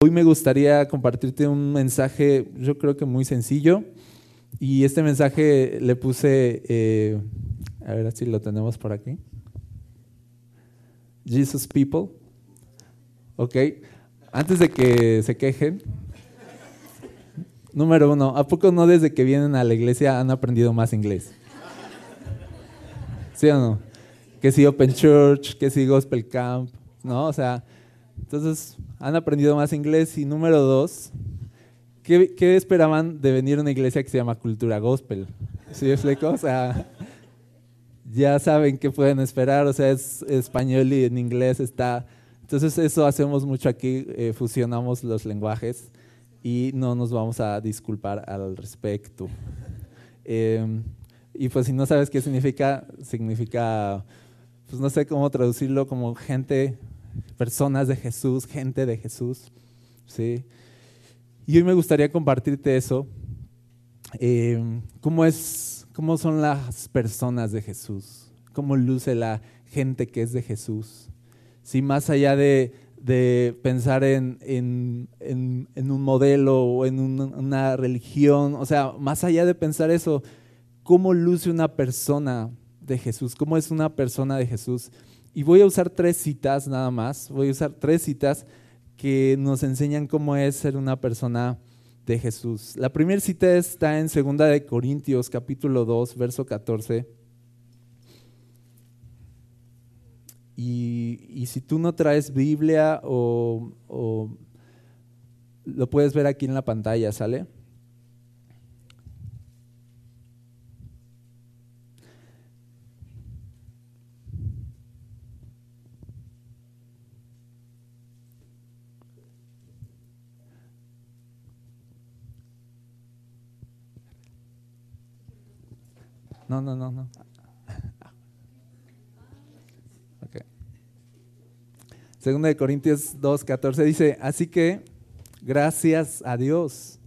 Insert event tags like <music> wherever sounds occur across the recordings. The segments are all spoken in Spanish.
Hoy me gustaría compartirte un mensaje, yo creo que muy sencillo, y este mensaje le puse, eh, a ver si lo tenemos por aquí. Jesus People. Ok, antes de que se quejen, número uno, ¿a poco no desde que vienen a la iglesia han aprendido más inglés? ¿Sí o no? Que si Open Church, que si Gospel Camp, ¿no? O sea, entonces han aprendido más inglés. Y número dos, ¿qué, esperaban de venir a una iglesia que se llama Cultura Gospel? ¿Sí explico? O sea, ya saben qué pueden esperar, o sea, es español y en inglés está... Entonces eso hacemos mucho aquí, eh, fusionamos los lenguajes y no nos vamos a disculpar al respecto. Em, y pues si no sabes qué significa, significa, pues no sé cómo traducirlo como gente personas de Jesús, gente de Jesús. ¿sí? Y hoy me gustaría compartirte eso. Eh, ¿cómo, es, ¿Cómo son las personas de Jesús? ¿Cómo luce la gente que es de Jesús? ¿Sí? Más allá de, pensar en, un modelo o en una religión, o sea, más allá de pensar eso, ¿cómo luce una persona de Jesús? ¿Cómo es una persona de Jesús? Y voy a usar tres citas nada más, voy a usar tres citas que nos enseñan cómo es ser una persona de Jesús. La primera cita está en 2 de Corintios capítulo 2, verso 14. Y, si tú no traes Biblia o, o lo puedes ver aquí en la pantalla, ¿sale? No, no, no, no. <laughs> Okay. Segunda de Corintios 2.14 dice, así que gracias a Dios,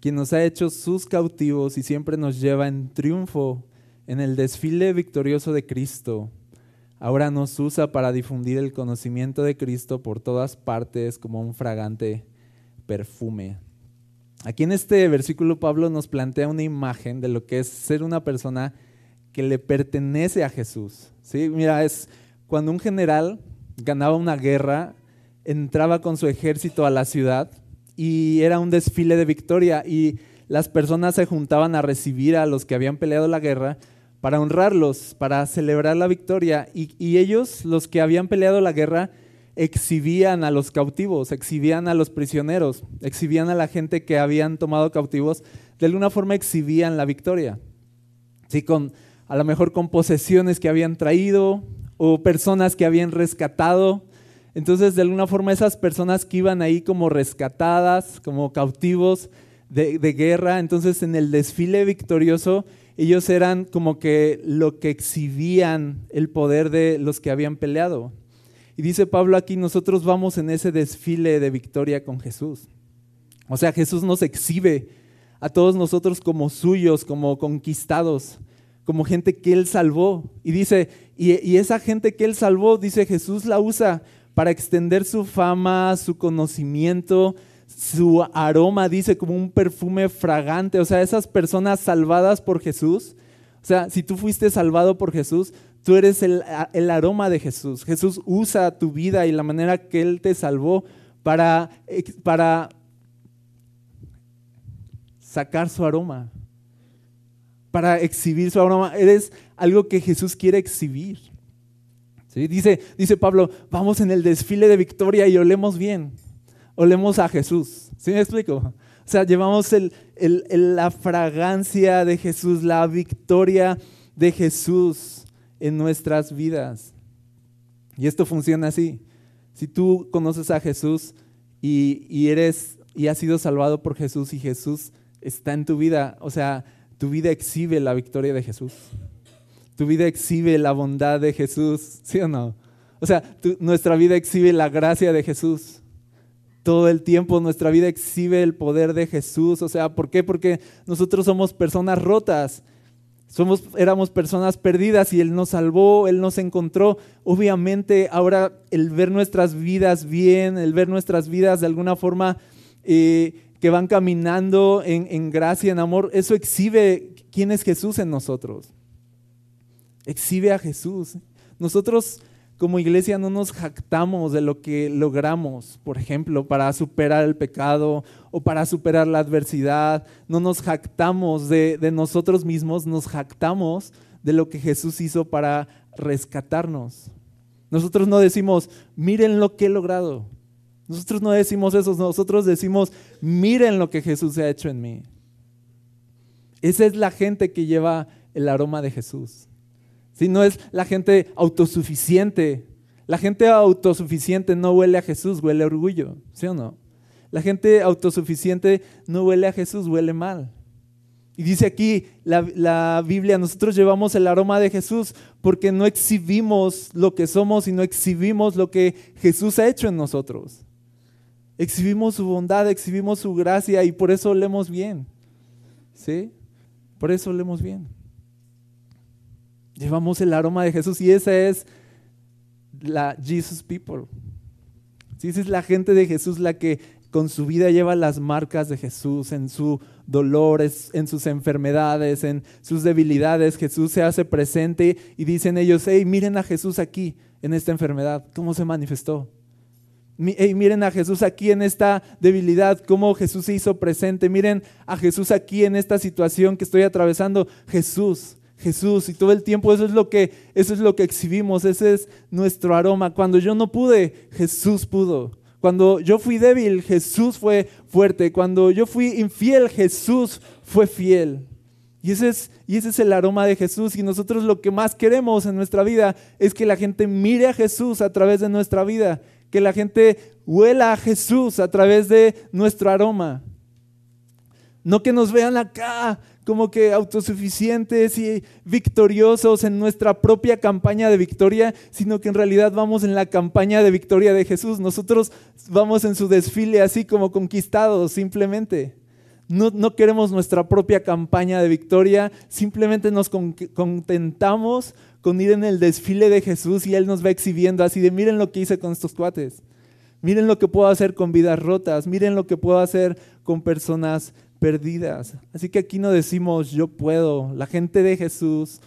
quien nos ha hecho sus cautivos y siempre nos lleva en triunfo en el desfile victorioso de Cristo. Ahora nos usa para difundir el conocimiento de Cristo por todas partes como un fragante perfume. Aquí en este versículo Pablo nos plantea una imagen de lo que es ser una persona que le pertenece a Jesús. ¿sí? Mira, es cuando un general ganaba una guerra, entraba con su ejército a la ciudad y era un desfile de victoria y las personas se juntaban a recibir a los que habían peleado la guerra para honrarlos, para celebrar la victoria. Y, y ellos, los que habían peleado la guerra, exhibían a los cautivos, exhibían a los prisioneros, exhibían a la gente que habían tomado cautivos, de alguna forma exhibían la victoria. Sí, con, a lo mejor con posesiones que habían traído o personas que habían rescatado. Entonces, de alguna forma, esas personas que iban ahí como rescatadas, como cautivos de, de guerra, entonces en el desfile victorioso, ellos eran como que lo que exhibían el poder de los que habían peleado. Y dice Pablo aquí, nosotros vamos en ese desfile de victoria con Jesús. O sea, Jesús nos exhibe a todos nosotros como suyos, como conquistados, como gente que Él salvó. Y dice, y, esa gente que Él salvó, dice Jesús la usa para extender su fama, su conocimiento, su aroma, dice como un perfume fragante. O sea, esas personas salvadas por Jesús. O sea, si tú fuiste salvado por Jesús, Tú eres el, aroma de Jesús. Jesús usa tu vida y la manera que Él te salvó para, sacar su aroma, para exhibir su aroma. Eres algo que Jesús quiere exhibir. ¿Sí? Dice, dice Pablo, vamos en el desfile de victoria y olemos bien. Olemos a Jesús. ¿Sí me explico? O sea, llevamos la fragancia de Jesús, la victoria de Jesús en nuestras vidas. Y esto funciona así. Si tú conoces a Jesús y, eres y has sido salvado por Jesús y Jesús está en tu vida, o sea, tu vida exhibe la victoria de Jesús. Tu vida exhibe la bondad de Jesús, ¿sí o no? O sea, nuestra vida exhibe la gracia de Jesús. Todo el tiempo nuestra vida exhibe el poder de Jesús. O sea, ¿por qué? Porque nosotros somos personas rotas Somos, éramos personas perdidas y Él nos salvó, Él nos encontró. Obviamente ahora el ver nuestras vidas bien, el ver nuestras vidas de alguna forma eh, que van caminando en, en gracia, en amor, eso exhibe quién es Jesús en nosotros. Exhibe a Jesús. Nosotros como iglesia no nos jactamos de lo que logramos, por ejemplo, para superar el pecado o para superar la adversidad. No nos jactamos de, nosotros mismos, nos jactamos de lo que Jesús hizo para rescatarnos. Nosotros no decimos, miren lo que he logrado. Nosotros no decimos eso, nosotros decimos, miren lo que Jesús ha hecho en mí. Esa es la gente que lleva el aroma de Jesús. Si no es la gente autosuficiente. La gente autosuficiente no huele a Jesús, huele orgullo, ¿sí o no? La gente autosuficiente no huele a Jesús, huele mal. Y dice aquí la, la, Biblia, nosotros llevamos el aroma de Jesús porque no exhibimos lo que somos y no exhibimos lo que Jesús ha hecho en nosotros. Exhibimos su bondad, exhibimos su gracia y por eso olemos bien. ¿Sí? Por eso olemos bien. Llevamos el aroma de Jesús y esa es la Jesus People. esa es la gente de Jesús la que con su vida lleva las marcas de Jesús en su dolor, en sus enfermedades, en sus debilidades. Jesús se hace presente y dicen ellos, hey, miren a Jesús aquí en esta enfermedad, cómo se manifestó. Hey, miren a Jesús aquí en esta debilidad, cómo Jesús se hizo presente. Miren a Jesús aquí en esta situación que estoy atravesando. Jesús, Jesús y todo el tiempo eso es lo que eso es lo que exhibimos, ese es nuestro aroma. Cuando yo no pude, Jesús pudo. Cuando yo fui débil, Jesús fue fuerte. Cuando yo fui infiel, Jesús fue fiel. Y ese, es, y ese es el aroma de Jesús. Y nosotros lo que más queremos en nuestra vida es que la gente mire a Jesús a través de nuestra vida. Que la gente huela a Jesús a través de nuestro aroma. No que nos vean acá como que autosuficientes y victoriosos en nuestra propia campaña de victoria, sino que en realidad vamos en la campaña de victoria de Jesús. Nosotros vamos en su desfile así como conquistados simplemente. No, queremos nuestra propia campaña de victoria, simplemente nos contentamos con ir en el desfile de Jesús y Él nos va exhibiendo así de miren lo que hice con estos cuates. Miren lo que puedo hacer con vidas rotas, miren lo que puedo hacer con personas perdidas. Así que aquí no decimos yo puedo. La gente de Jesús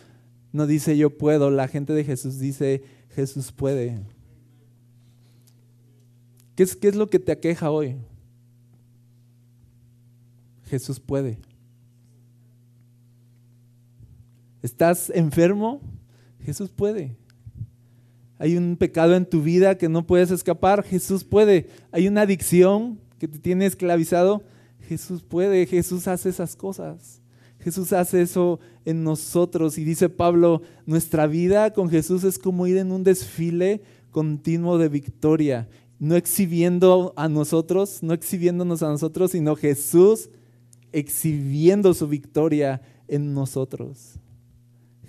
no dice yo puedo. La gente de Jesús dice Jesús puede. ¿Qué es, qué es lo que te aqueja hoy? Jesús puede. ¿Estás enfermo? Jesús puede. Hay un pecado en tu vida que no puedes escapar, Jesús puede. Hay una adicción que te tiene esclavizado, Jesús puede, Jesús hace esas cosas. Jesús hace eso en nosotros y dice Pablo, nuestra vida con Jesús es como ir en un desfile continuo de victoria, no exhibiendo a nosotros, no exhibiéndonos a nosotros, sino Jesús exhibiendo su victoria en nosotros.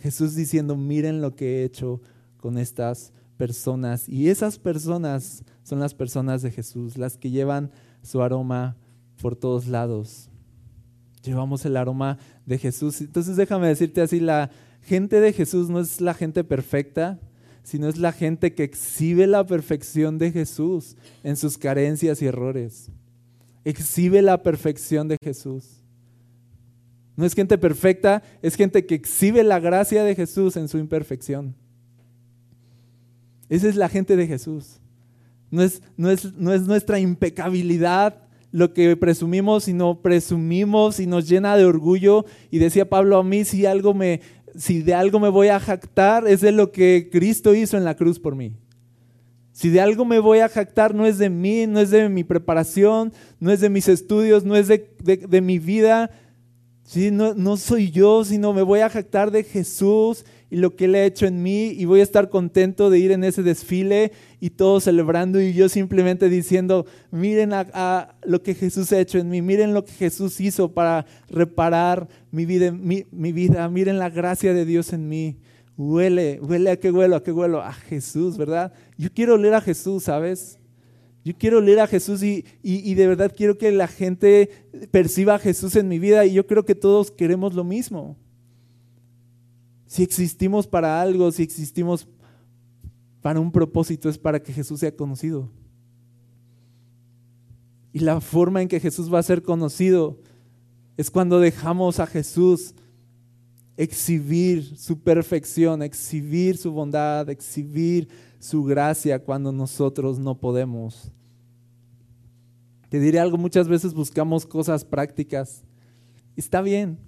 Jesús diciendo, miren lo que he hecho con estas personas. Y esas personas son las personas de Jesús, las que llevan su aroma por todos lados. Llevamos el aroma de Jesús. Entonces déjame decirte así, la gente de Jesús no es la gente perfecta, sino es la gente que exhibe la perfección de Jesús en sus carencias y errores. Exhibe la perfección de Jesús. No es gente perfecta, es gente que exhibe la gracia de Jesús en su imperfección. Esa es la gente de Jesús. No es, no es, no es nuestra impecabilidad lo que presumimos, sino presumimos y nos llena de orgullo. Y decía Pablo a mí, si, algo me, si de algo me voy a jactar, es de lo que Cristo hizo en la cruz por mí. Si de algo me voy a jactar, no es de mí, no es de mi preparación, no es de mis estudios, no es de, de, mi vida. ¿sí? No, no soy yo, sino me voy a jactar de Jesús y lo que Él ha hecho en mí y voy a estar contento de ir en ese desfile y todos celebrando y yo simplemente diciendo, miren lo que Jesús ha hecho en mí, miren lo que Jesús hizo para reparar mi vida, mi, vida, miren la gracia de Dios en mí. Huele, huele a qué huelo, a qué huelo, a Jesús, ¿verdad? Yo quiero leer a Jesús, ¿sabes? Yo quiero leer a Jesús y, y, de verdad quiero que la gente perciba a Jesús en mi vida y yo creo que todos queremos lo mismo. Si existimos para algo, si existimos para un propósito, es para que Jesús sea conocido. Y la forma en que Jesús va a ser conocido es cuando dejamos a Jesús exhibir su perfección, exhibir su bondad, exhibir su gracia cuando nosotros no podemos. Te diré algo, muchas veces buscamos cosas prácticas. Está bien,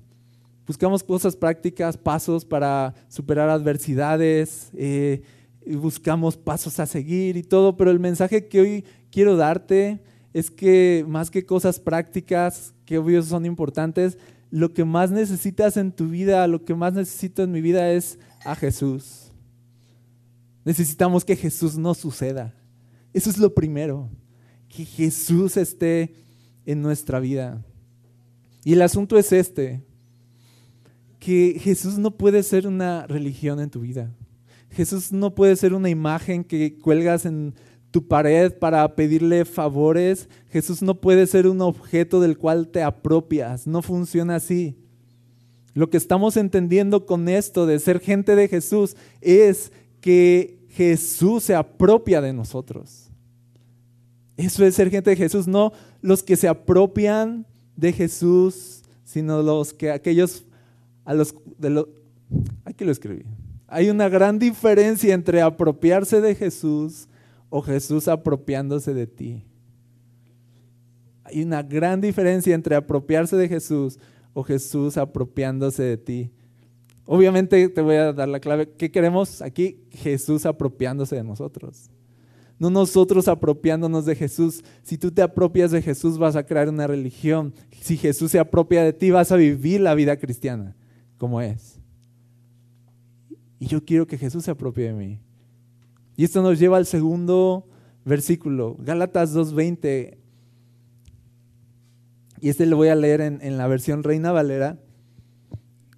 buscamos cosas prácticas, pasos para superar adversidades, eh, buscamos pasos a seguir y todo, pero el mensaje que hoy quiero darte es que más que cosas prácticas, que obvio son importantes, lo que más necesitas en tu vida, lo que más necesito en mi vida es a Jesús. Necesitamos que Jesús no suceda. Eso es lo primero, que Jesús esté en nuestra vida. Y el asunto es este, que Jesús no puede ser una religión en tu vida. Jesús no puede ser una imagen que cuelgas en tu pared para pedirle favores. Jesús no puede ser un objeto del cual te apropias. No funciona así. Lo que estamos entendiendo con esto de ser gente de Jesús es que Jesús se apropia de nosotros. Eso es ser gente de Jesús, no los que se apropian de Jesús, sino los que aquellos aquí lo escribí. Hay una gran diferencia entre apropiarse de Jesús o Jesús apropiándose de ti. Hay una gran diferencia entre apropiarse de Jesús o Jesús apropiándose de ti. Obviamente te voy a dar la clave. ¿Qué queremos aquí? Jesús apropiándose de nosotros. No nosotros apropiándonos de Jesús. Si tú te apropias de Jesús vas a crear una religión. Si Jesús se apropia de ti vas a vivir la vida cristiana como es. Y yo quiero que Jesús se apropie de mí. Y esto nos lleva al segundo versículo, Gálatas 2.20. Y este lo voy a leer en, en la versión Reina Valera,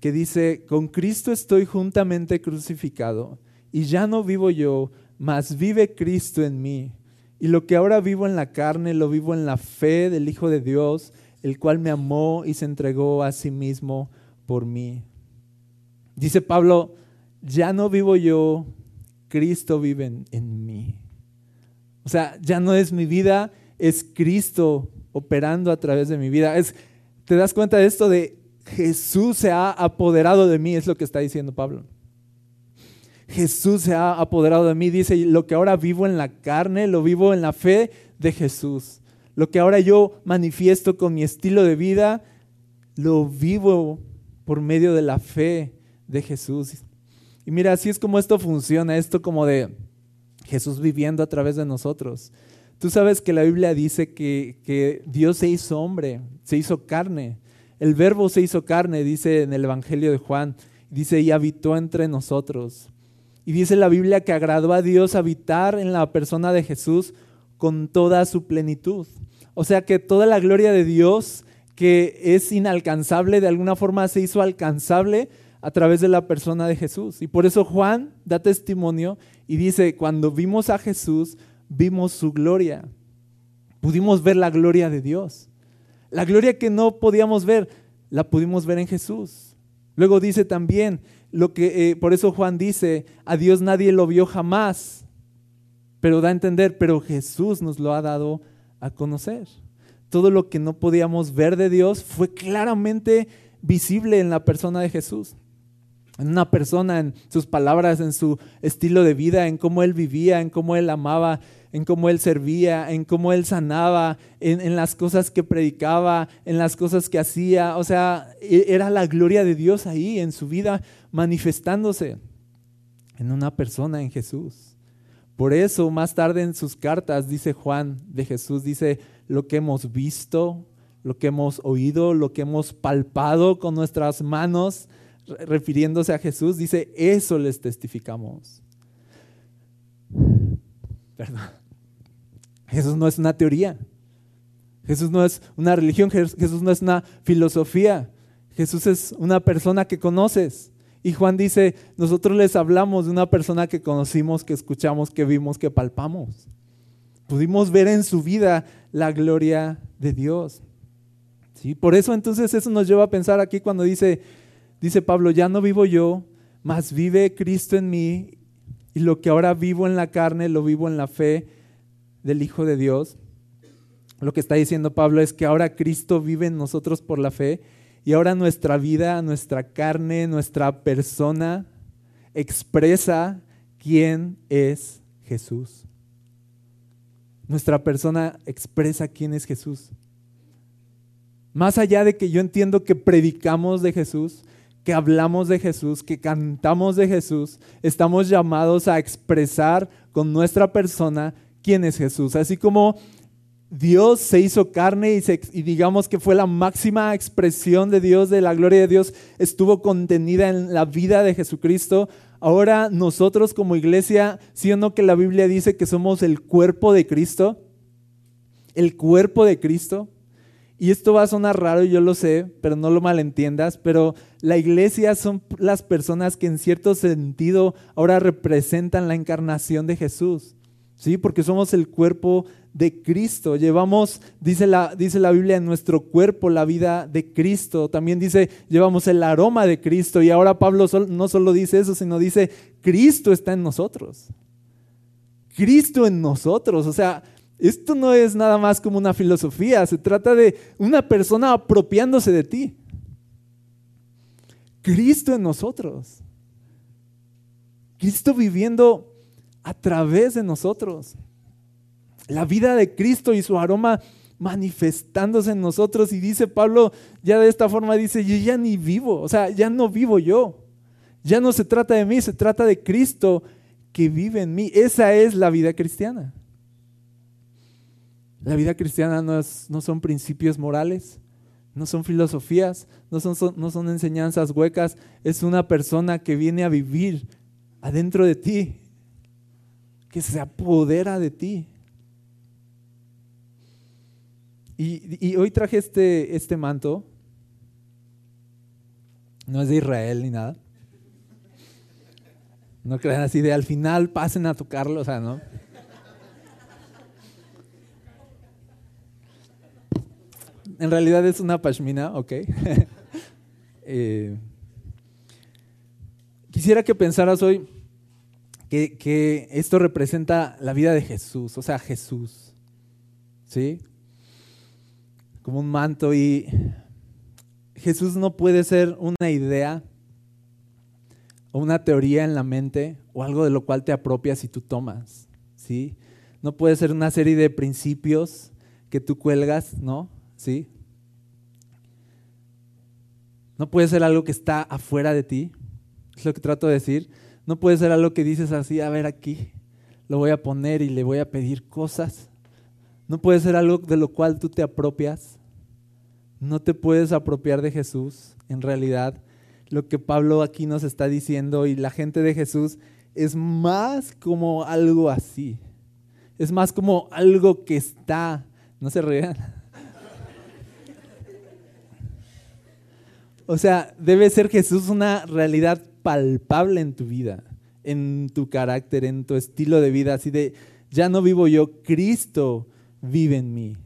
que dice, con Cristo estoy juntamente crucificado, y ya no vivo yo, mas vive Cristo en mí. Y lo que ahora vivo en la carne, lo vivo en la fe del Hijo de Dios, el cual me amó y se entregó a sí mismo por mí. Dice Pablo, ya no vivo yo, Cristo vive en, mí. O sea, ya no es mi vida, es Cristo operando a través de mi vida. Es, ¿Te das cuenta de esto de Jesús se ha apoderado de mí? Es lo que está diciendo Pablo. Jesús se ha apoderado de mí. Dice, lo que ahora vivo en la carne, lo vivo en la fe de Jesús. Lo que ahora yo manifiesto con mi estilo de vida, lo vivo por medio de la fe de Jesús. Y mira, así es como esto funciona, esto como de Jesús viviendo a través de nosotros. Tú sabes que la Biblia dice que, que Dios se hizo hombre, se hizo carne. El verbo se hizo carne, dice en el Evangelio de Juan, dice, y habitó entre nosotros. Y dice la Biblia que agradó a Dios habitar en la persona de Jesús con toda su plenitud. O sea que toda la gloria de Dios que es inalcanzable, de alguna forma se hizo alcanzable a través de la persona de Jesús. Y por eso Juan da testimonio y dice, cuando vimos a Jesús, vimos su gloria. Pudimos ver la gloria de Dios. La gloria que no podíamos ver, la pudimos ver en Jesús. Luego dice también, lo que, eh, por eso Juan dice, a Dios nadie lo vio jamás, pero da a entender, pero Jesús nos lo ha dado a conocer. Todo lo que no podíamos ver de Dios fue claramente visible en la persona de Jesús en una persona, en sus palabras, en su estilo de vida, en cómo él vivía, en cómo él amaba, en cómo él servía, en cómo él sanaba, en, las cosas que predicaba, en las cosas que hacía. O sea, e, era la gloria de Dios ahí en su vida manifestándose en una persona, en Jesús. Por eso más tarde en sus cartas dice Juan de Jesús, dice lo que hemos visto, lo que hemos oído, lo que hemos palpado con nuestras manos, refiriéndose a Jesús, dice, eso les testificamos. Perdón. Jesús no es una teoría. Jesús no es una religión. Jesús no es una filosofía. Jesús es una persona que conoces. Y Juan dice, nosotros les hablamos de una persona que conocimos, que escuchamos, que vimos, que palpamos. Pudimos ver en su vida la gloria de Dios. ¿Sí? Por eso entonces eso nos lleva a pensar aquí cuando dice, dice Pablo, ya no vivo yo, más vive Cristo en mí y lo que ahora vivo en la carne lo vivo en la fe del Hijo de Dios. Lo que está diciendo Pablo es que ahora Cristo vive en nosotros por la fe y ahora nuestra vida, nuestra carne, nuestra persona expresa quién es Jesús. Nuestra persona expresa quién es Jesús. Más allá de que yo entiendo que predicamos de Jesús, que hablamos de Jesús, que cantamos de Jesús, estamos llamados a expresar con nuestra persona quién es Jesús. Así como Dios se hizo carne y, digamos que fue la máxima expresión de Dios, de la gloria de Dios, estuvo contenida en la vida de Jesucristo. Ahora nosotros como iglesia, ¿sí o no que la Biblia dice que somos el cuerpo de Cristo? El cuerpo de Cristo. Y esto va a sonar raro, yo lo sé, pero no lo malentiendas, pero la iglesia son las personas que en cierto sentido ahora representan la encarnación de Jesús, ¿sí? Porque somos el cuerpo de Cristo. Llevamos, dice la, dice la Biblia, en nuestro cuerpo la vida de Cristo. También dice, llevamos el aroma de Cristo. Y ahora Pablo no solo dice eso, sino dice, Cristo está en nosotros. Cristo en nosotros. O sea, esto no es nada más como una filosofía, se trata de una persona apropiándose de ti. Cristo en nosotros. Cristo viviendo a través de nosotros. La vida de Cristo y su aroma manifestándose en nosotros. Y dice Pablo, ya de esta forma dice, yo ya ni vivo, o sea, ya no vivo yo. Ya no se trata de mí, se trata de Cristo que vive en mí. Esa es la vida cristiana. La vida cristiana no, no son principios morales, no son filosofías, no son, no son enseñanzas huecas, es una persona que viene a vivir adentro de ti, que se apodera de ti. Y, hoy traje este, este manto, no es de Israel ni nada. No crean así de al final pasen a tocarlo, o sea, ¿no? En realidad es una pashmina, ok. <laughs> Eh, quisiera que pensaras hoy que, que, esto representa la vida de Jesús, o sea, Jesús, ¿sí? Como un manto y Jesús no puede ser una idea o una teoría en la mente o algo de lo cual te apropias y tú tomas, ¿sí? No puede ser una serie de principios que tú cuelgas, ¿no? ¿Sí? No puede ser algo que está afuera de ti, es lo que trato de decir. No puede ser algo que dices así, a ver aquí, lo voy a poner y le voy a pedir cosas. No puede ser algo de lo cual tú te apropias. No te puedes apropiar de Jesús. En realidad, lo que Pablo aquí nos está diciendo y la gente de Jesús es más como algo así. Es más como algo que está. No se rían. O sea, debe ser Jesús una realidad palpable en tu vida, en tu carácter, en tu estilo de vida, así de, ya no vivo yo, Cristo vive en mí.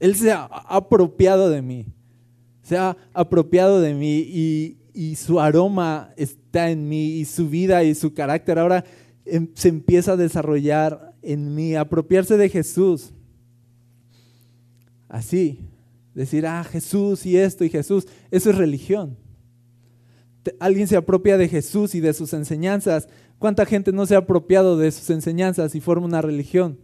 Él se ha apropiado de mí, se ha apropiado de mí y, su aroma está en mí y su vida y su carácter ahora em, se empieza a desarrollar en mí, apropiarse de Jesús. Así, Decir, ah, Jesús y esto y Jesús, eso es religión. Alguien se apropia de Jesús y de sus enseñanzas. ¿Cuánta gente no se ha apropiado de sus enseñanzas y forma una religión?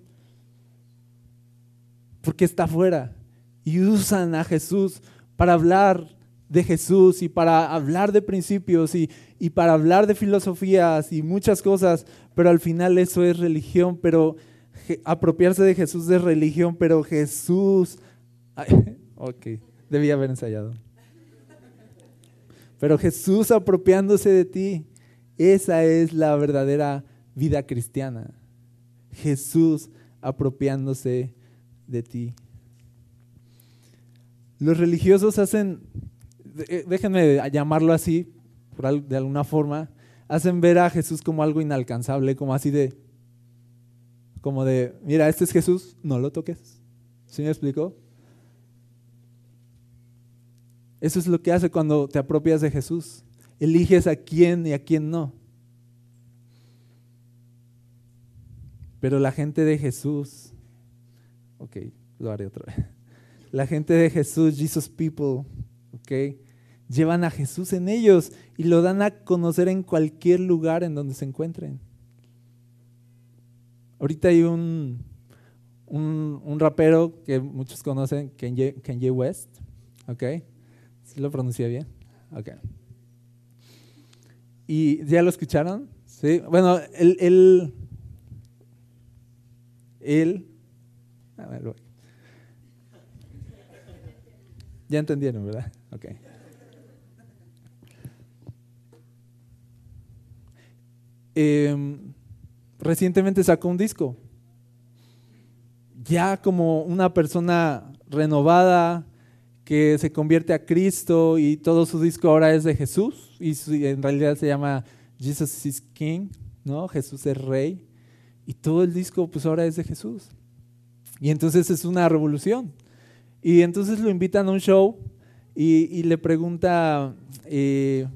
Porque está afuera. Y usan a Jesús para hablar de Jesús y para hablar de principios y, y, para hablar de filosofías y muchas cosas, pero al final eso es religión, pero apropiarse de Jesús es religión, pero Jesús, Ok, debía haber ensayado. Pero Jesús apropiándose de ti, esa es la verdadera vida cristiana. Jesús apropiándose de ti. Los religiosos hacen, eh, déjenme llamarlo así, de alguna forma, hacen ver a Jesús como algo inalcanzable, como así de, como de, mira, este es Jesús, no lo toques. ¿Sí me explicó? Eso es lo que hace cuando te apropias de Jesús. eliges a quién y a quién no. Pero la gente de Jesús, ok, lo haré otra vez. <laughs> La gente de Jesús, Jesus People, ok, llevan a Jesús en ellos y lo dan a conocer en cualquier lugar en donde se encuentren. Ahorita hay un, un, rapero que muchos conocen, Kanye, West, ¿ok? ¿Sí lo pronuncié bien? Ok. ¿Y ya lo escucharon? Sí. Bueno, él, él, a ver, ya entendieron, ¿verdad? Ok. Eh, recientemente sacó un disco. Ya como una persona renovada que se convierte a Cristo y todo su disco ahora es de Jesús y en realidad se llama Jesus is King, ¿no? Jesús es Rey y todo el disco pues ahora es de Jesús. Y entonces es una revolución. Y entonces lo invitan a un show y, le pregunta, eh,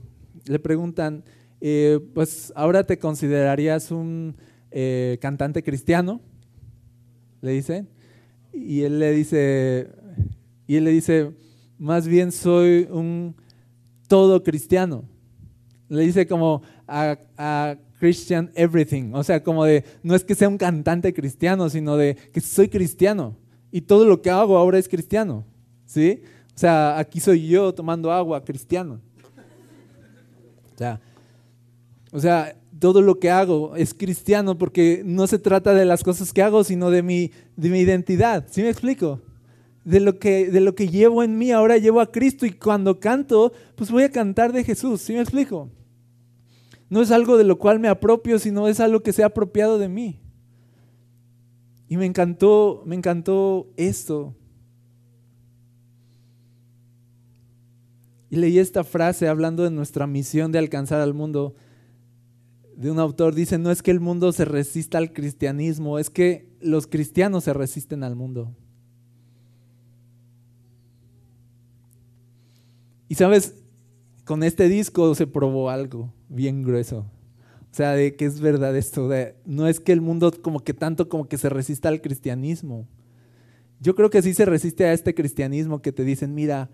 le preguntan, eh, pues ahora te considerarías un eh, cantante cristiano, le dice, y él le dice, y él le dice, más bien soy un todo cristiano. Le dice como a, Christian everything, o sea, como de, no es que sea un cantante cristiano, sino de que soy cristiano y todo lo que hago ahora es cristiano, ¿sí? O sea, aquí soy yo tomando agua cristiano. O sea, o sea, todo lo que hago es cristiano porque no se trata de las cosas que hago, sino de mi, de mi identidad. ¿Sí me explico? De lo, que, de lo que llevo en mí, ahora llevo a Cristo y cuando canto, pues voy a cantar de Jesús. ¿Sí me explico? No es algo de lo cual me apropio, sino es algo que se ha apropiado de mí. Y me encantó, me encantó esto. Y leí esta frase hablando de nuestra misión de alcanzar al mundo de un autor dice, no es que el mundo se resista al cristianismo, es que los cristianos se resisten al mundo. Y sabes, con este disco se probó algo bien grueso. O sea, de que es verdad esto, no es que el mundo como que tanto como que se resista al cristianismo. Yo creo que sí se resiste a este cristianismo que te dicen, mira,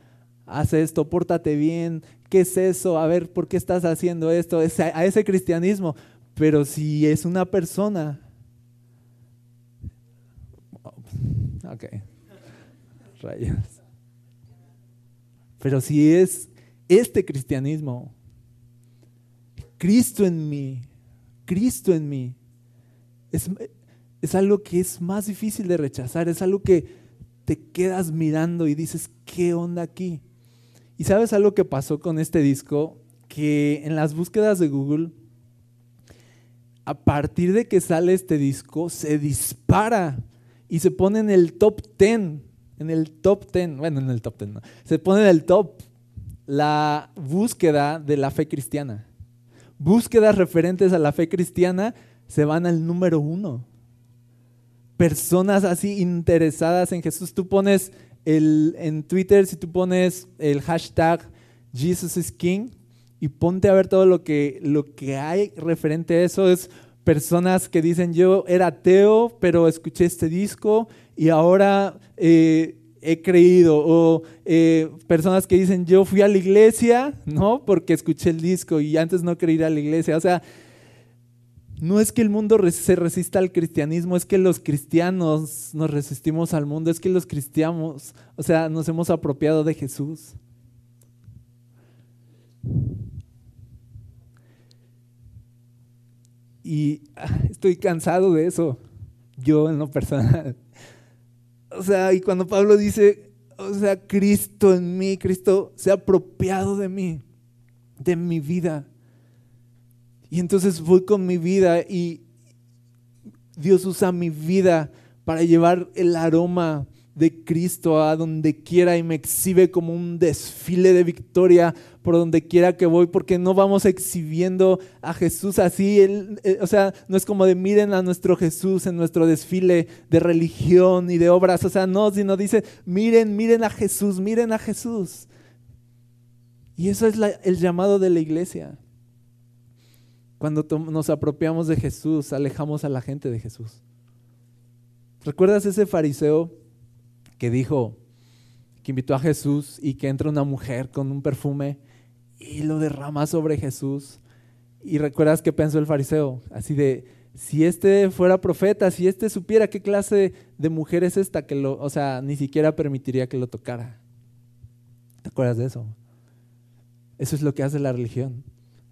haz esto, pórtate bien, ¿qué es eso? A ver, ¿por qué estás haciendo esto? a ese cristianismo. Pero si es una persona, ok, <laughs> rayos. Pero si es este cristianismo, Cristo en mí, Cristo en mí, es, es algo que es más difícil de rechazar, es algo que te quedas mirando y dices, ¿qué onda aquí? ¿Y sabes algo que pasó con este disco? Que en las búsquedas de Google, a partir de que sale este disco, se dispara y se pone en el top 10, en el top 10, bueno, en el top 10, no, se pone en el top la búsqueda de la fe cristiana. Búsquedas referentes a la fe cristiana se van al número uno. Personas así interesadas en Jesús. Tú pones el, en Twitter, si tú pones el hashtag Jesus is King y ponte a ver todo lo que, lo que hay referente a eso, es personas que dicen yo era ateo, pero escuché este disco y ahora eh, he creído, o eh, personas que dicen yo fui a la iglesia, ¿no? Porque escuché el disco y antes no creía a la iglesia, o sea, no es que el mundo se resista al cristianismo, es que los cristianos nos resistimos al mundo, es que los cristianos, o sea, nos hemos apropiado de Jesús. Y ah, estoy cansado de eso, yo en lo personal. O sea, y cuando Pablo dice, o sea, Cristo en mí, Cristo se ha apropiado de mí, de mi vida. Y entonces voy con mi vida y Dios usa mi vida para llevar el aroma de Cristo a donde quiera y me exhibe como un desfile de victoria por donde quiera que voy, porque no vamos exhibiendo a Jesús así, eh, o sea, no es como de miren a nuestro Jesús en nuestro desfile de religión y de obras, o sea, no, sino dice, miren, miren a Jesús, miren a Jesús. Y eso es el llamado de la iglesia. Cuando nos apropiamos de Jesús, alejamos a la gente de Jesús. ¿Recuerdas ese fariseo que dijo, que invitó a Jesús y que entra una mujer con un perfume y lo derrama sobre Jesús? Y recuerdas que pensó el fariseo, así de, si este fuera profeta, si este supiera qué clase de mujer es esta, que lo, o sea, ni siquiera permitiría que lo tocara. ¿Te acuerdas de eso? Eso es lo que hace la religión.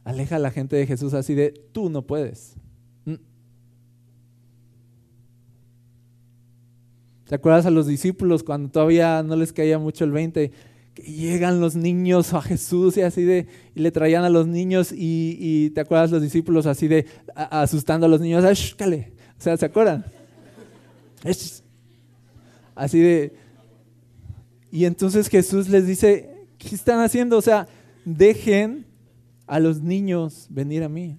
Aleja a la gente de Jesús así de, tú no puedes. Mm. ¿Te acuerdas a los discípulos cuando todavía no les caía mucho el 20? Que llegan los niños a Jesús y así de, y le traían a los niños y, te acuerdas los discípulos así de, asustando a los niños, ¡Cále! o sea, ¿se acuerdan? Así de, y entonces Jesús les dice, ¿qué están haciendo? O sea, dejen a los niños venir a mí.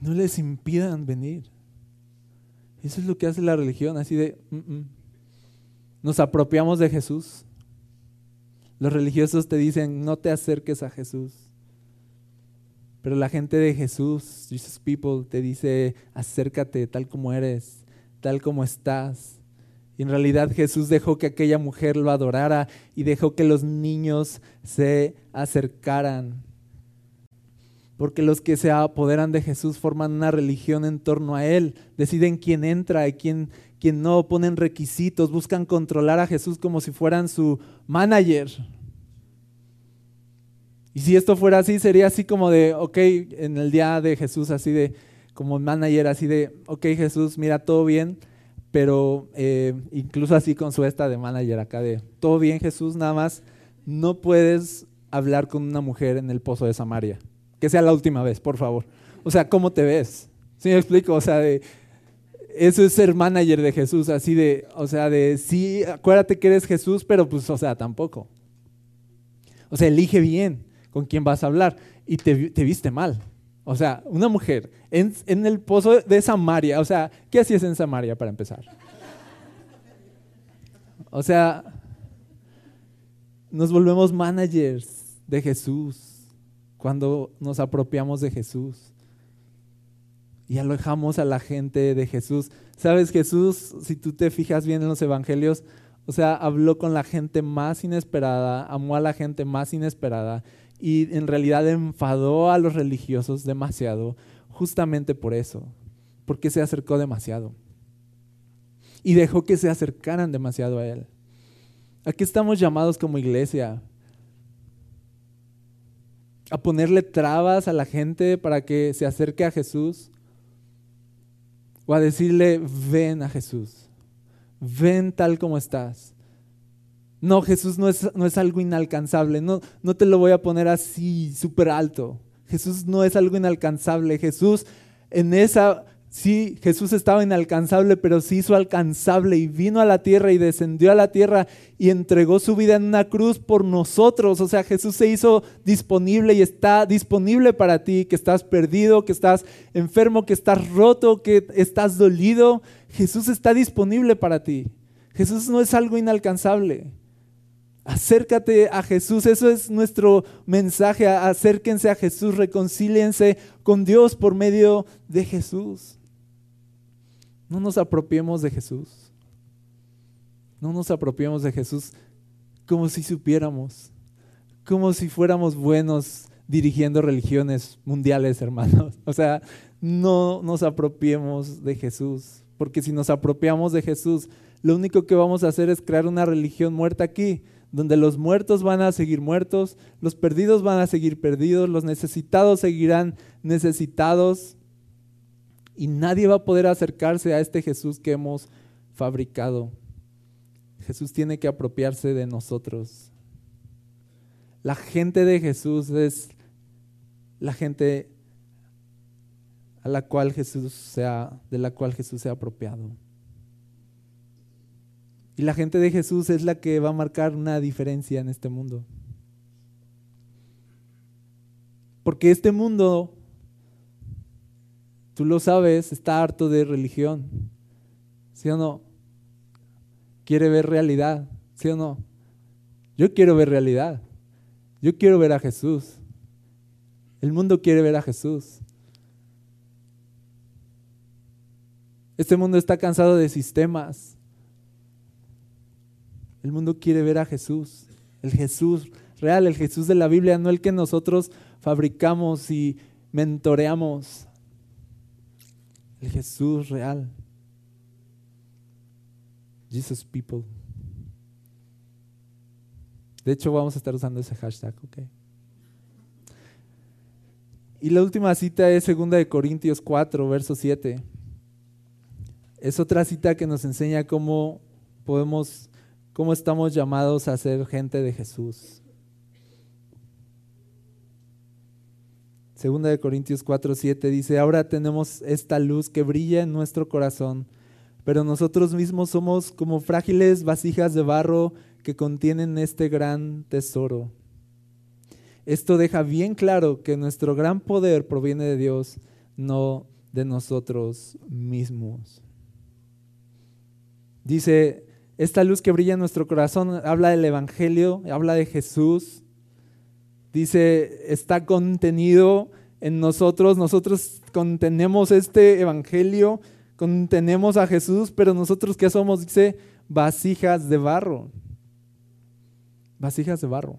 No les impidan venir. Eso es lo que hace la religión, así de, mm, mm". Nos apropiamos de Jesús. Los religiosos te dicen, no te acerques a Jesús. Pero la gente de Jesús, Jesus People, te dice, acércate tal como eres, tal como estás. Y en realidad Jesús dejó que aquella mujer lo adorara y dejó que los niños se acercaran. Porque los que se apoderan de Jesús forman una religión en torno a Él, deciden quién entra y quién, quién no, ponen requisitos, buscan controlar a Jesús como si fueran su manager. Y si esto fuera así, sería así como de, ok, en el día de Jesús, así de, como manager, así de, ok Jesús, mira, todo bien, pero eh, incluso así con su esta de manager acá de, todo bien Jesús, nada más, no puedes hablar con una mujer en el pozo de Samaria. Que sea la última vez, por favor. O sea, ¿cómo te ves? ¿Sí me explico? O sea, de, eso es ser manager de Jesús, así de, o sea, de, sí, acuérdate que eres Jesús, pero pues, o sea, tampoco. O sea, elige bien con quién vas a hablar y te, viste mal. O sea, una mujer en, en, el pozo de Samaria, o sea, ¿qué hacías en Samaria para empezar? O sea, nos volvemos managers de Jesús cuando nos apropiamos de Jesús y alojamos a la gente de Jesús. Sabes, Jesús, si tú te fijas bien en los evangelios, o sea, habló con la gente más inesperada, amó a la gente más inesperada y en realidad enfadó a los religiosos demasiado, justamente por eso, porque se acercó demasiado y dejó que se acercaran demasiado a Él. Aquí estamos llamados como iglesia a ponerle trabas a la gente para que se acerque a Jesús o a decirle, ven a Jesús, ven tal como estás. No, Jesús no es, no es algo inalcanzable, no, no te lo voy a poner así súper alto. Jesús no es algo inalcanzable, Jesús en esa Sí, Jesús estaba inalcanzable, pero se hizo alcanzable y vino a la tierra y descendió a la tierra y entregó su vida en una cruz por nosotros. O sea, Jesús se hizo disponible y está disponible para ti, que estás perdido, que estás enfermo, que estás roto, que estás dolido. Jesús está disponible para ti. Jesús no es algo inalcanzable. Acércate a Jesús, eso es nuestro mensaje. Acérquense a Jesús, reconcíliense con Dios por medio de Jesús. No nos apropiemos de Jesús. No nos apropiemos de Jesús como si supiéramos, como si fuéramos buenos dirigiendo religiones mundiales, <laughs> hermanos. O sea, no nos apropiemos de Jesús, porque si nos apropiamos de Jesús, lo único que vamos a hacer es crear una religión muerta aquí, donde los muertos van a seguir muertos, los perdidos van a seguir perdidos, los necesitados seguirán necesitados, y nadie va a poder acercarse a este Jesús que hemos fabricado. Jesús tiene que apropiarse de nosotros. La gente de Jesús es la gente a la cual Jesús sea, de la cual Jesús se ha apropiado. Y la gente de Jesús es la que va a marcar una diferencia en este mundo. Porque este mundo Tú lo sabes, está harto de religión. ¿Sí o no? Quiere ver realidad. ¿Sí o no? Yo quiero ver realidad. Yo quiero ver a Jesús. El mundo quiere ver a Jesús. Este mundo está cansado de sistemas. El mundo quiere ver a Jesús, el Jesús real, el Jesús de la Biblia, no el que nosotros fabricamos y mentoreamos. El Jesús real. Jesus People. De hecho, vamos a estar usando ese hashtag, ¿ok? Y la última cita es 2 de Corintios 4, verso 7. Es otra cita que nos enseña cómo podemos, cómo estamos llamados a ser gente de Jesús. Segunda de Corintios 4, 7 dice, ahora tenemos esta luz que brilla en nuestro corazón, pero nosotros mismos somos como frágiles vasijas de barro que contienen este gran tesoro. Esto deja bien claro que nuestro gran poder proviene de Dios, no de nosotros mismos. Dice, esta luz que brilla en nuestro corazón habla del Evangelio, habla de Jesús. Dice, está contenido en nosotros, nosotros contenemos este Evangelio, contenemos a Jesús, pero nosotros qué somos, dice, vasijas de barro. Vasijas de barro.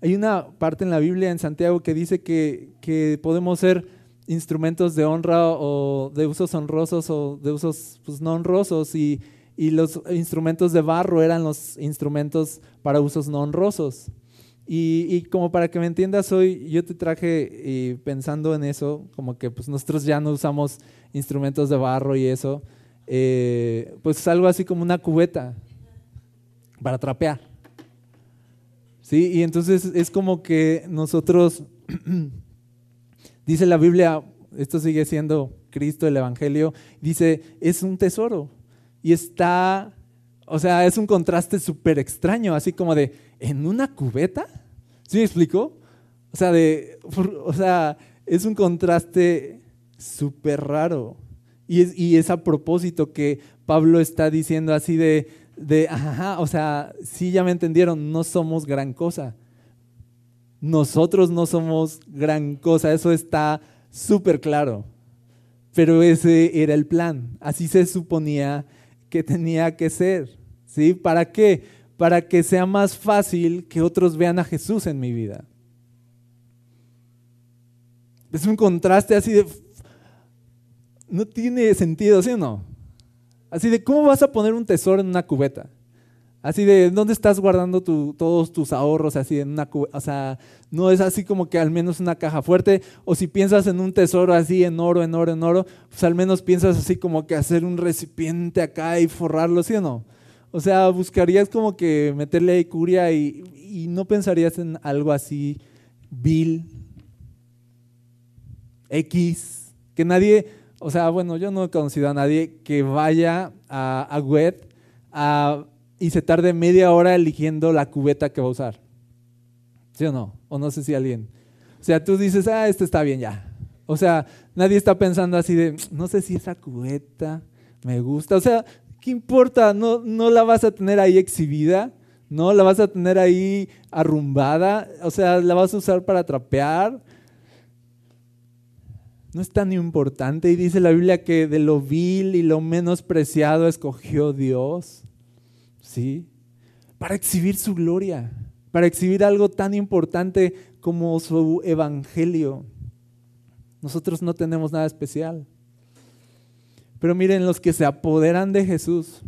Hay una parte en la Biblia en Santiago que dice que, que podemos ser instrumentos de honra o de usos honrosos o de usos pues, no honrosos y y los instrumentos de barro eran los instrumentos para usos no honrosos. Y, como para que me entiendas hoy, yo te traje pensando en eso, como que pues nosotros ya no usamos instrumentos de barro y eso, eh, pues algo así como una cubeta para trapear. ¿Sí? Y entonces es como que nosotros, <clears throat> dice la Biblia, esto sigue siendo Cristo, el Evangelio, dice, es un tesoro y está, o sea, es un contraste súper extraño, así como de, ¿en una cubeta? ¿Sí me explico? O sea, de, es un contraste súper raro. Y es, y es a propósito que Pablo está diciendo así de, de, ajá, o sea, sí ya me entendieron, no somos gran cosa. Nosotros no somos gran cosa, eso está súper claro. Pero ese era el plan, así se suponía que tenía que ser. ¿Sí? ¿Para qué? Para que sea más fácil que otros vean a Jesús en mi vida. Es un contraste así de... No tiene sentido, ¿sí o no? Así de, ¿cómo vas a poner un tesoro en una cubeta? Así de, ¿dónde estás guardando todos tus ahorros? Así en una, o sea, no es así como que al menos una caja fuerte. O si piensas en un tesoro así en oro, en oro, en oro, pues al menos piensas así como que hacer un recipiente acá y forrarlo, ¿sí o no? O sea, buscarías como que meterle ahí curia y, no pensarías en algo así vil, X, que nadie, o sea, bueno, yo no he conocido a nadie que vaya a, a web a y se tarde media hora eligiendo la cubeta que va a usar. ¿Sí o no? O no sé si alguien. O sea, tú dices, ah, este está bien ya. O sea, nadie está pensando así de, no sé si esa cubeta me gusta. O sea, ¿qué importa? No, no la vas a tener ahí exhibida, no la vas a tener ahí arrumbada. O sea, la vas a usar para trapear. No es tan importante. Y dice la Biblia que de lo vil y lo menospreciado escogió Dios ¿sí? Para exhibir su gloria, para exhibir algo tan importante como su evangelio. Nosotros no tenemos nada especial. Pero miren, los que se apoderan de Jesús,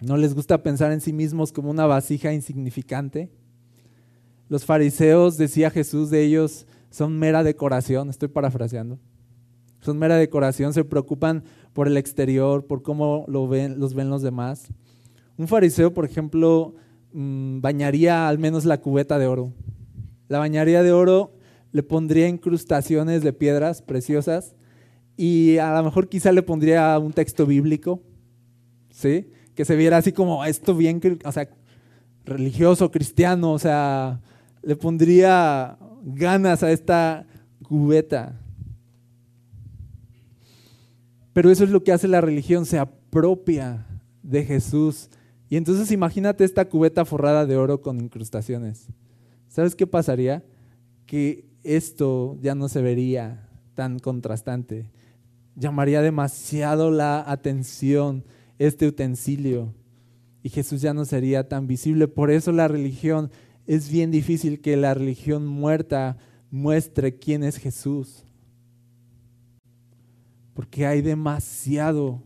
¿no les gusta pensar en sí mismos como una vasija insignificante? Los fariseos, decía Jesús de ellos, son mera decoración, estoy parafraseando. Son mera decoración, se preocupan por el exterior, por cómo lo ven, los ven los demás. Un fariseo, por ejemplo, mm, bañaría al menos la cubeta de oro. La bañaría de oro le pondría incrustaciones de piedras preciosas y a lo mejor quizá le pondría un texto bíblico, ¿sí? Que se viera así como esto bien, o sea, religioso, cristiano, o sea, le pondría ganas a esta cubeta. Pero eso es lo que hace la religión, se apropia de Jesús y entonces imagínate esta cubeta forrada de oro con incrustaciones. ¿sabes qué pasaría? Que esto ya no se vería tan contrastante. Llamaría demasiado la atención este utensilio y Jesús ya no sería tan visible. Por eso la religión es bien difícil que la religión muerta muestre quién es Jesús. Porque hay demasiado,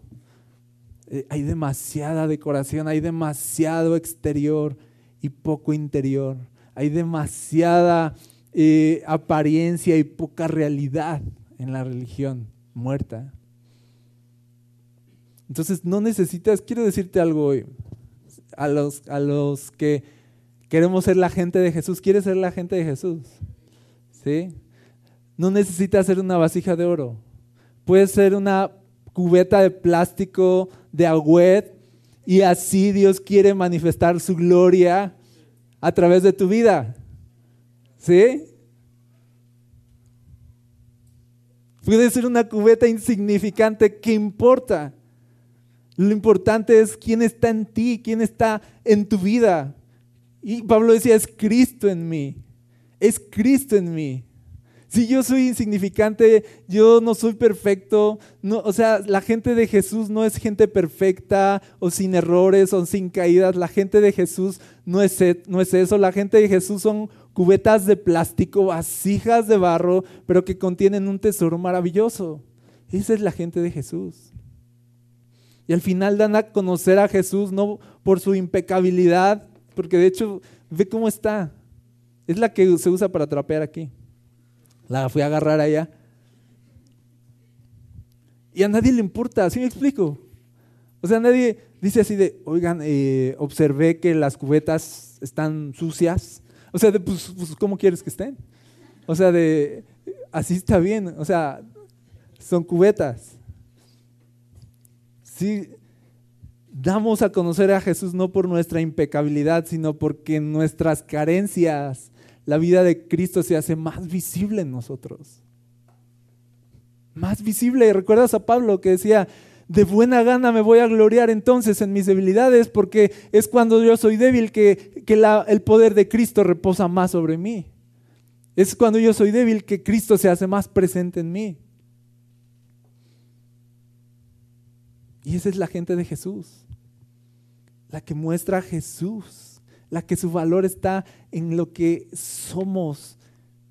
eh, hay demasiada decoración, hay demasiado exterior y poco interior. Hay demasiada eh, apariencia y poca realidad en la religión muerta. Entonces no necesitas, quiero decirte algo hoy, a los, a los que queremos ser la gente de Jesús, ¿quieres ser la gente de Jesús? ¿Sí? No necesitas ser una vasija de oro. Puede ser una cubeta de plástico de agüed y así Dios quiere manifestar su gloria a través de tu vida. ¿Sí? Puede ser una cubeta insignificante, ¿qué importa? Lo importante es quién está en ti, quién está en tu vida. Y Pablo decía, es Cristo en mí. Es Cristo en mí. Si yo soy insignificante, yo no soy perfecto, no, o sea, la gente de Jesús no es gente perfecta o sin errores o sin caídas. La gente de Jesús no es, e, no es eso. La gente de Jesús son cubetas de plástico, vasijas de barro, pero que contienen un tesoro maravilloso. Esa es la gente de Jesús. Y al final dan a conocer a Jesús no por su impecabilidad, porque de hecho, ve cómo está. Es la que se usa para trapear aquí. La fui a agarrar allá. Y a nadie le importa, ¿sí me explico? O sea, nadie dice así de, oigan, eh, observé que las cubetas están sucias. O sea, de, pues, pues, ¿cómo quieres que estén? O sea, de, así está bien. O sea, son cubetas. Sí, damos a conocer a Jesús no por nuestra impecabilidad, sino porque nuestras carencias la vida de Cristo se hace más visible en nosotros. Más visible. ¿Recuerdas a Pablo que decía, de buena gana me voy a gloriar entonces en mis debilidades porque es cuando yo soy débil que, el poder de Cristo reposa más sobre mí. Es cuando yo soy débil que Cristo se hace más presente en mí. Y esa es la gente de Jesús, la que muestra a Jesús, la que su valor está en lo que somos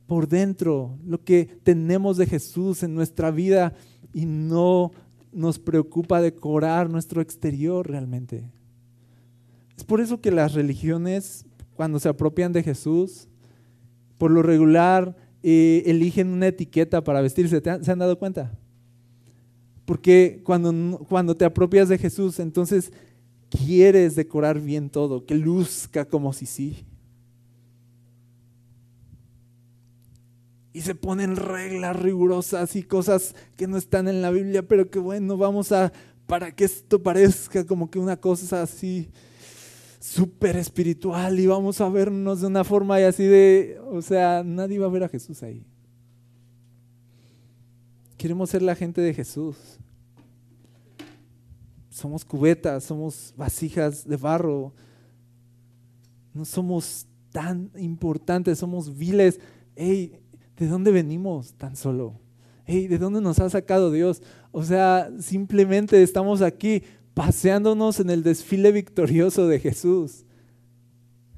por dentro, lo que tenemos de Jesús en nuestra vida y no nos preocupa decorar nuestro exterior realmente. Es por eso que las religiones, cuando se apropian de Jesús, por lo regular eh, eligen una etiqueta para vestirse. ¿Se han dado cuenta? Porque cuando, cuando te apropias de Jesús, entonces quieres decorar bien todo, que luzca como si sí. Y se ponen reglas rigurosas y cosas que no están en la Biblia, pero que bueno, vamos a, para que esto parezca como que una cosa así súper espiritual y vamos a vernos de una forma y así de, o sea, nadie va a ver a Jesús ahí. Queremos ser la gente de Jesús. Somos cubetas, somos vasijas de barro. No somos tan importantes, somos viles. Hey, ¿de dónde venimos tan solo? Hey, ¿de dónde nos ha sacado Dios? O sea, simplemente estamos aquí paseándonos en el desfile victorioso de Jesús.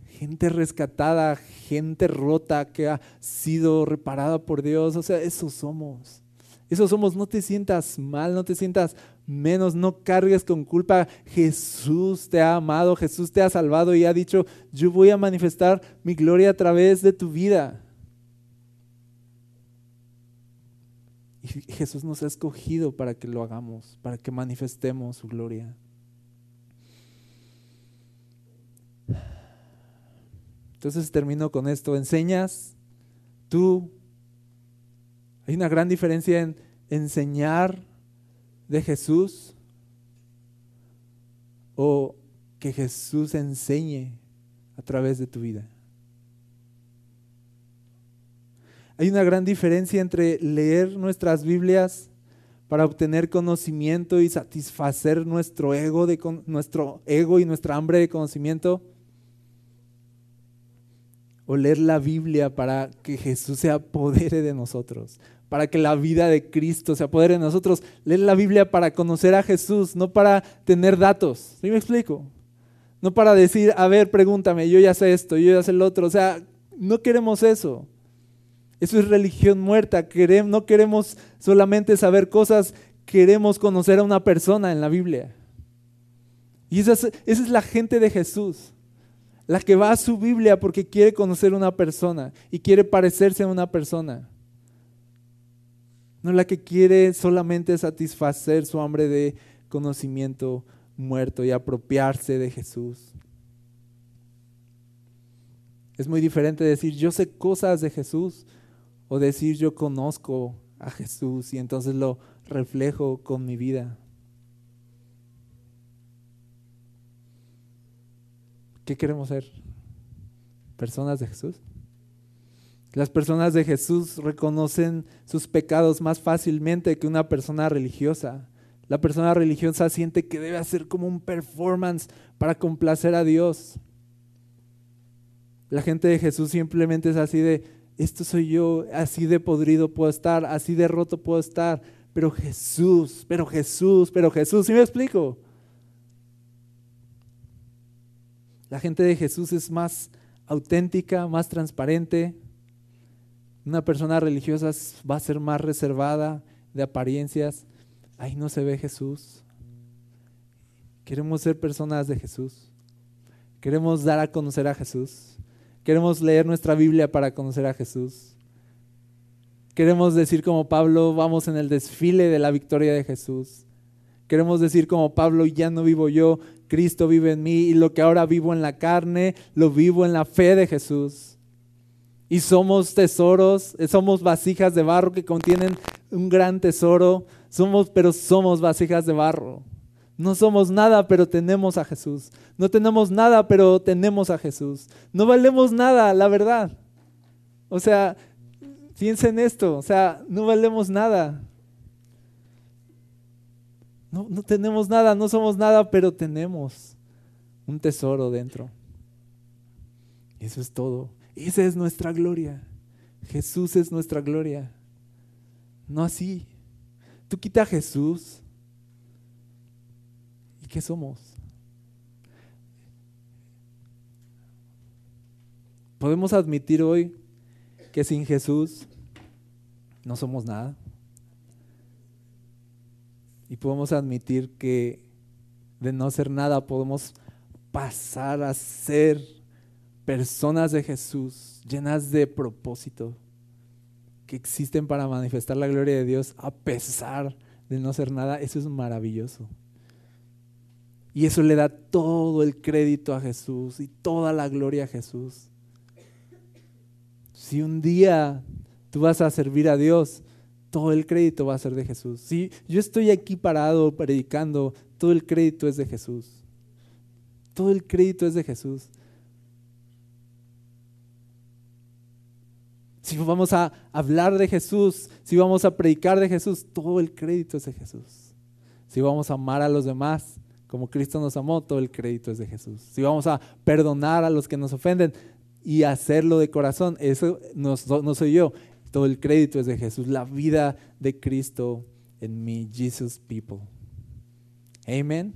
Gente rescatada, gente rota que ha sido reparada por Dios. O sea, eso somos. Eso somos, no te sientas mal, no te sientas menos, no cargues con culpa. Jesús te ha amado, Jesús te ha salvado y ha dicho, yo voy a manifestar mi gloria a través de tu vida. Y Jesús nos ha escogido para que lo hagamos, para que manifestemos su gloria. Entonces termino con esto. Enseñas tú hay una gran diferencia en enseñar de Jesús o que Jesús enseñe a través de tu vida. Hay una gran diferencia entre leer nuestras Biblias para obtener conocimiento y satisfacer nuestro ego, de, nuestro ego y nuestra hambre de conocimiento o leer la Biblia para que Jesús se apodere de nosotros, para que la vida de Cristo se apodere de nosotros. Leer la Biblia para conocer a Jesús, no para tener datos. ¿Sí me explico? No para decir, a ver, pregúntame, yo ya sé esto, yo ya sé lo otro. O sea, no queremos eso. Eso es religión muerta. no queremos solamente saber cosas, queremos conocer a una persona en la Biblia. Y esa es, esa es la gente de Jesús. La que va a su Biblia porque quiere conocer una persona y quiere parecerse a una persona. No la que quiere solamente satisfacer su hambre de conocimiento muerto y apropiarse de Jesús. Es muy diferente decir yo sé cosas de Jesús o decir yo conozco a Jesús y entonces lo reflejo con mi vida. ¿Qué queremos ser? ¿Personas de Jesús? Las personas de Jesús reconocen sus pecados más fácilmente que una persona religiosa. La persona religiosa siente que debe hacer como un performance para complacer a Dios. La gente de Jesús simplemente es así de, esto soy yo, así de podrido puedo estar, así de roto puedo estar, pero Jesús, pero Jesús, pero Jesús, ¿sí me explico? La gente de Jesús es más auténtica, más transparente. Una persona religiosa va a ser más reservada de apariencias, ahí no se ve Jesús. Queremos ser personas de Jesús. Queremos dar a conocer a Jesús. Queremos leer nuestra Biblia para conocer a Jesús. Queremos decir como Pablo, vamos en el desfile de la victoria de Jesús. Queremos decir como Pablo, ya no vivo yo, Cristo vive en mí y lo que ahora vivo en la carne, lo vivo en la fe de Jesús. Y somos tesoros, somos vasijas de barro que contienen un gran tesoro somos, pero somos vasijas de barro. No somos nada, pero tenemos a Jesús. No tenemos nada, pero tenemos a Jesús. No valemos nada, la verdad. O sea, piensen esto, o sea, no valemos nada. No, no tenemos nada, no somos nada, pero tenemos un tesoro dentro. Eso es todo. Esa es nuestra gloria. Jesús es nuestra gloria. No así. Tú quita a Jesús. ¿Y qué somos? Podemos admitir hoy que sin Jesús no somos nada. Y podemos admitir que de no ser nada podemos pasar a ser personas de Jesús llenas de propósito, que existen para manifestar la gloria de Dios a pesar de no ser nada, eso es maravilloso. Y eso le da todo el crédito a Jesús y toda la gloria a Jesús. Si un día tú vas a servir a Dios, todo el crédito va a ser de Jesús. Si yo estoy aquí parado predicando, todo el crédito es de Jesús. Todo el crédito es de Jesús. si vamos a hablar de Jesús, si vamos a predicar de Jesús, todo el crédito es de Jesús. Si vamos a amar a los demás como Cristo nos amó, todo el crédito es de Jesús. Si vamos a perdonar a los que nos ofenden y hacerlo de corazón, eso no, no soy yo, todo el crédito es de Jesús. La vida de Cristo en mí, Jesus people. Amen.